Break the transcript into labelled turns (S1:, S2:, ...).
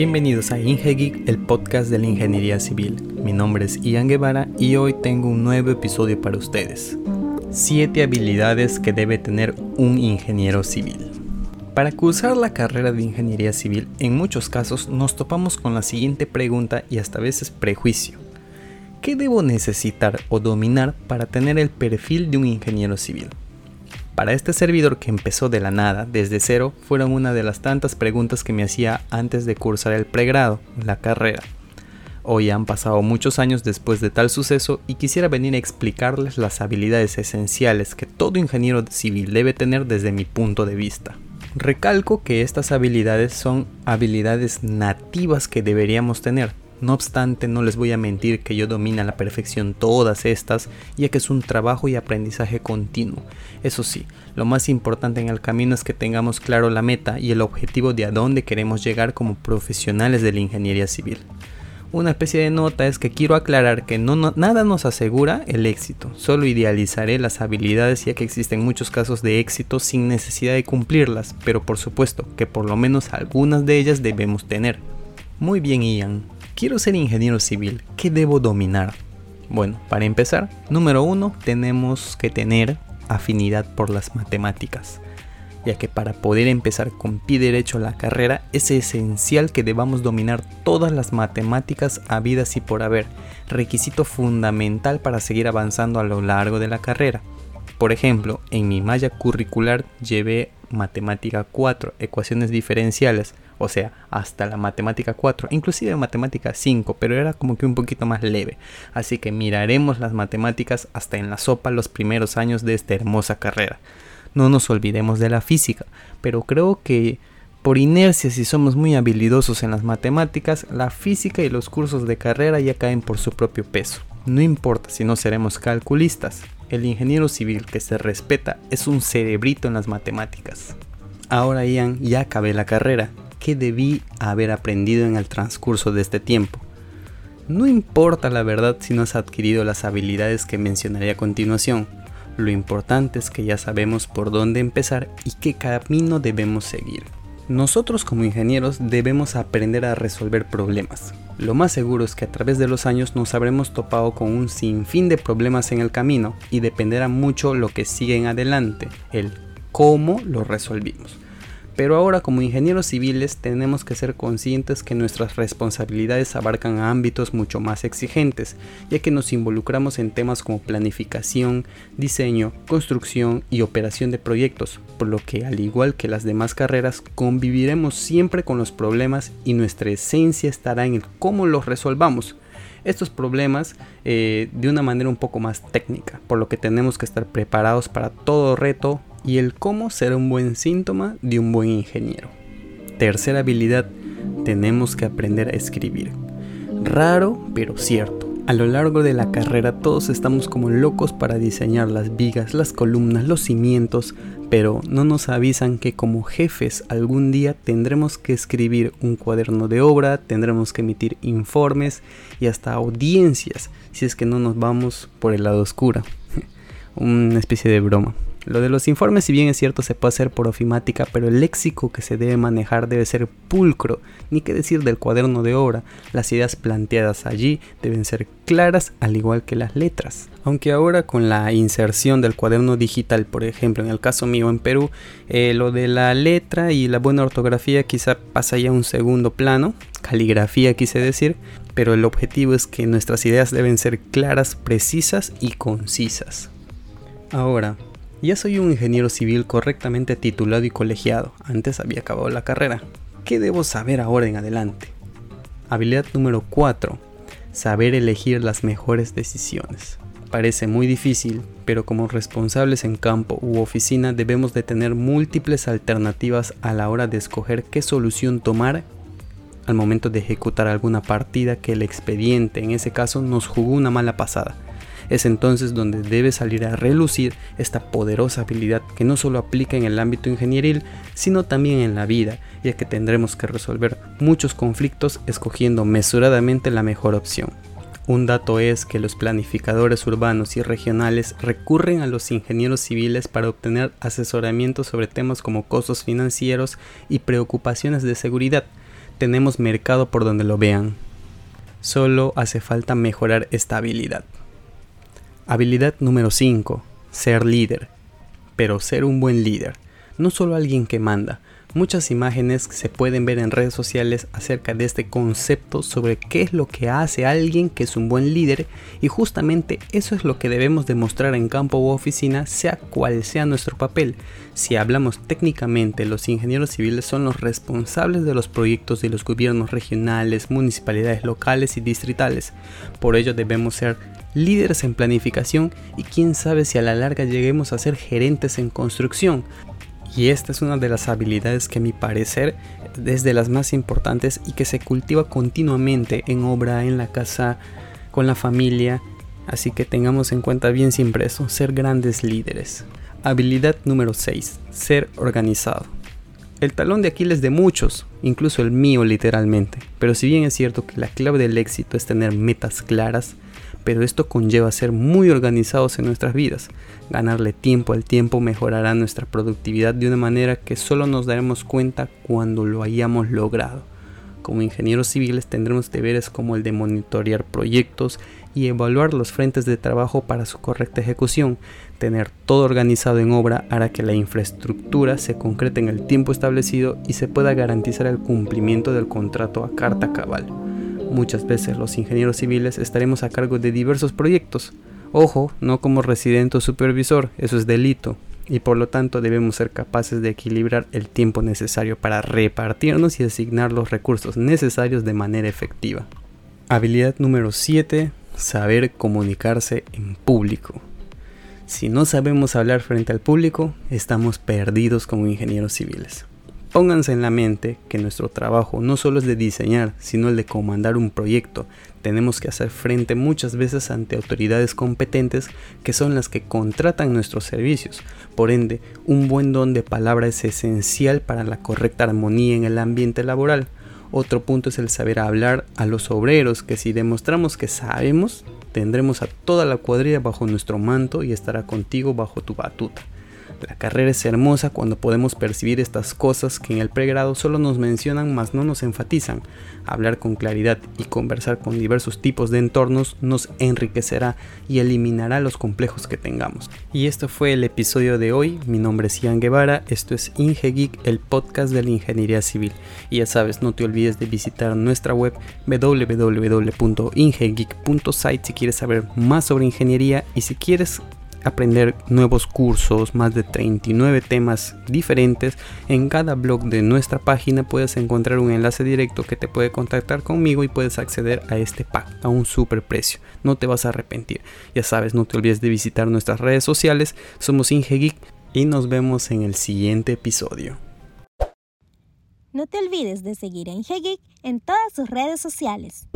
S1: Bienvenidos a IngeGeek, el podcast de la ingeniería civil. Mi nombre es Ian Guevara y hoy tengo un nuevo episodio para ustedes. 7 habilidades que debe tener un ingeniero civil. Para cursar la carrera de ingeniería civil, en muchos casos nos topamos con la siguiente pregunta y hasta veces prejuicio. ¿Qué debo necesitar o dominar para tener el perfil de un ingeniero civil? Para este servidor que empezó de la nada, desde cero, fueron una de las tantas preguntas que me hacía antes de cursar el pregrado, la carrera. Hoy han pasado muchos años después de tal suceso y quisiera venir a explicarles las habilidades esenciales que todo ingeniero civil debe tener desde mi punto de vista. Recalco que estas habilidades son habilidades nativas que deberíamos tener, no obstante, no les voy a mentir que yo domino a la perfección todas estas, ya que es un trabajo y aprendizaje continuo. Eso sí, lo más importante en el camino es que tengamos claro la meta y el objetivo de a dónde queremos llegar como profesionales de la ingeniería civil. Una especie de nota es que quiero aclarar que no, nada nos asegura el éxito, solo idealizaré las habilidades ya que existen muchos casos de éxito sin necesidad de cumplirlas, pero por supuesto que por lo menos algunas de ellas debemos tener. Muy bien Ian, quiero ser ingeniero civil, ¿qué debo dominar? Bueno, para empezar, número uno, tenemos que tener afinidad por las matemáticas, ya que para poder empezar con pie derecho la carrera es esencial que debamos dominar todas las matemáticas habidas y por haber, requisito fundamental para seguir avanzando a lo largo de la carrera. Por ejemplo, en mi malla curricular llevé matemática 4, ecuaciones diferenciales, o sea, hasta la matemática 4, inclusive matemática 5, pero era como que un poquito más leve. Así que miraremos las matemáticas hasta en la sopa los primeros años de esta hermosa carrera. No nos olvidemos de la física, pero creo que por inercia si somos muy habilidosos en las matemáticas, la física y los cursos de carrera ya caen por su propio peso. No importa si no seremos calculistas, el ingeniero civil que se respeta es un cerebrito en las matemáticas. Ahora Ian, ya acabé la carrera qué debí haber aprendido en el transcurso de este tiempo. No importa la verdad si no has adquirido las habilidades que mencionaré a continuación, lo importante es que ya sabemos por dónde empezar y qué camino debemos seguir. Nosotros como ingenieros debemos aprender a resolver problemas. Lo más seguro es que a través de los años nos habremos topado con un sinfín de problemas en el camino y dependerá mucho lo que sigue en adelante, el cómo lo resolvimos. Pero ahora como ingenieros civiles tenemos que ser conscientes que nuestras responsabilidades abarcan ámbitos mucho más exigentes, ya que nos involucramos en temas como planificación, diseño, construcción y operación de proyectos, por lo que al igual que las demás carreras conviviremos siempre con los problemas y nuestra esencia estará en el cómo los resolvamos. Estos problemas eh, de una manera un poco más técnica, por lo que tenemos que estar preparados para todo reto y el cómo será un buen síntoma de un buen ingeniero. Tercera habilidad, tenemos que aprender a escribir. Raro, pero cierto. A lo largo de la carrera todos estamos como locos para diseñar las vigas, las columnas, los cimientos, pero no nos avisan que como jefes algún día tendremos que escribir un cuaderno de obra, tendremos que emitir informes y hasta audiencias si es que no nos vamos por el lado oscuro. Una especie de broma. Lo de los informes, si bien es cierto, se puede hacer por ofimática, pero el léxico que se debe manejar debe ser pulcro, ni qué decir del cuaderno de obra. Las ideas planteadas allí deben ser claras, al igual que las letras. Aunque ahora con la inserción del cuaderno digital, por ejemplo, en el caso mío en Perú, eh, lo de la letra y la buena ortografía quizá pasa ya a un segundo plano, caligrafía quise decir, pero el objetivo es que nuestras ideas deben ser claras, precisas y concisas. Ahora, ya soy un ingeniero civil correctamente titulado y colegiado, antes había acabado la carrera. ¿Qué debo saber ahora en adelante? Habilidad número 4. Saber elegir las mejores decisiones. Parece muy difícil, pero como responsables en campo u oficina debemos de tener múltiples alternativas a la hora de escoger qué solución tomar al momento de ejecutar alguna partida que el expediente en ese caso nos jugó una mala pasada es entonces donde debe salir a relucir esta poderosa habilidad que no solo aplica en el ámbito ingenieril, sino también en la vida, ya que tendremos que resolver muchos conflictos escogiendo mesuradamente la mejor opción. Un dato es que los planificadores urbanos y regionales recurren a los ingenieros civiles para obtener asesoramiento sobre temas como costos financieros y preocupaciones de seguridad, tenemos mercado por donde lo vean. Solo hace falta mejorar esta habilidad. Habilidad número 5. Ser líder. Pero ser un buen líder. No solo alguien que manda, Muchas imágenes se pueden ver en redes sociales acerca de este concepto sobre qué es lo que hace alguien que es un buen líder y justamente eso es lo que debemos demostrar en campo u oficina sea cual sea nuestro papel. Si hablamos técnicamente, los ingenieros civiles son los responsables de los proyectos de los gobiernos regionales, municipalidades locales y distritales. Por ello debemos ser líderes en planificación y quién sabe si a la larga lleguemos a ser gerentes en construcción, y esta es una de las habilidades que a mi parecer es de las más importantes y que se cultiva continuamente en obra, en la casa, con la familia. Así que tengamos en cuenta bien siempre eso, ser grandes líderes. Habilidad número 6. Ser organizado. El talón de Aquiles de muchos, incluso el mío literalmente. Pero si bien es cierto que la clave del éxito es tener metas claras, pero esto conlleva ser muy organizados en nuestras vidas. Ganarle tiempo al tiempo mejorará nuestra productividad de una manera que solo nos daremos cuenta cuando lo hayamos logrado. Como ingenieros civiles tendremos deberes como el de monitorear proyectos y evaluar los frentes de trabajo para su correcta ejecución. Tener todo organizado en obra hará que la infraestructura se concrete en el tiempo establecido y se pueda garantizar el cumplimiento del contrato a carta cabal. Muchas veces los ingenieros civiles estaremos a cargo de diversos proyectos. Ojo, no como residente o supervisor, eso es delito. Y por lo tanto debemos ser capaces de equilibrar el tiempo necesario para repartirnos y asignar los recursos necesarios de manera efectiva. Habilidad número 7. Saber comunicarse en público. Si no sabemos hablar frente al público, estamos perdidos como ingenieros civiles. Pónganse en la mente que nuestro trabajo no solo es de diseñar, sino el de comandar un proyecto. Tenemos que hacer frente muchas veces ante autoridades competentes que son las que contratan nuestros servicios. Por ende, un buen don de palabra es esencial para la correcta armonía en el ambiente laboral. Otro punto es el saber hablar a los obreros, que si demostramos que sabemos, tendremos a toda la cuadrilla bajo nuestro manto y estará contigo bajo tu batuta. La carrera es hermosa cuando podemos percibir estas cosas que en el pregrado solo nos mencionan mas no nos enfatizan. Hablar con claridad y conversar con diversos tipos de entornos nos enriquecerá y eliminará los complejos que tengamos. Y esto fue el episodio de hoy. Mi nombre es Ian Guevara, esto es IngeGeek, el podcast de la ingeniería civil. Y ya sabes, no te olvides de visitar nuestra web www.ingegeek.site si quieres saber más sobre ingeniería y si quieres aprender nuevos cursos, más de 39 temas diferentes. En cada blog de nuestra página puedes encontrar un enlace directo que te puede contactar conmigo y puedes acceder a este pack a un super precio. No te vas a arrepentir. Ya sabes, no te olvides de visitar nuestras redes sociales. Somos IngeGeek y nos vemos en el siguiente episodio.
S2: No te olvides de seguir a IngeGeek en todas sus redes sociales.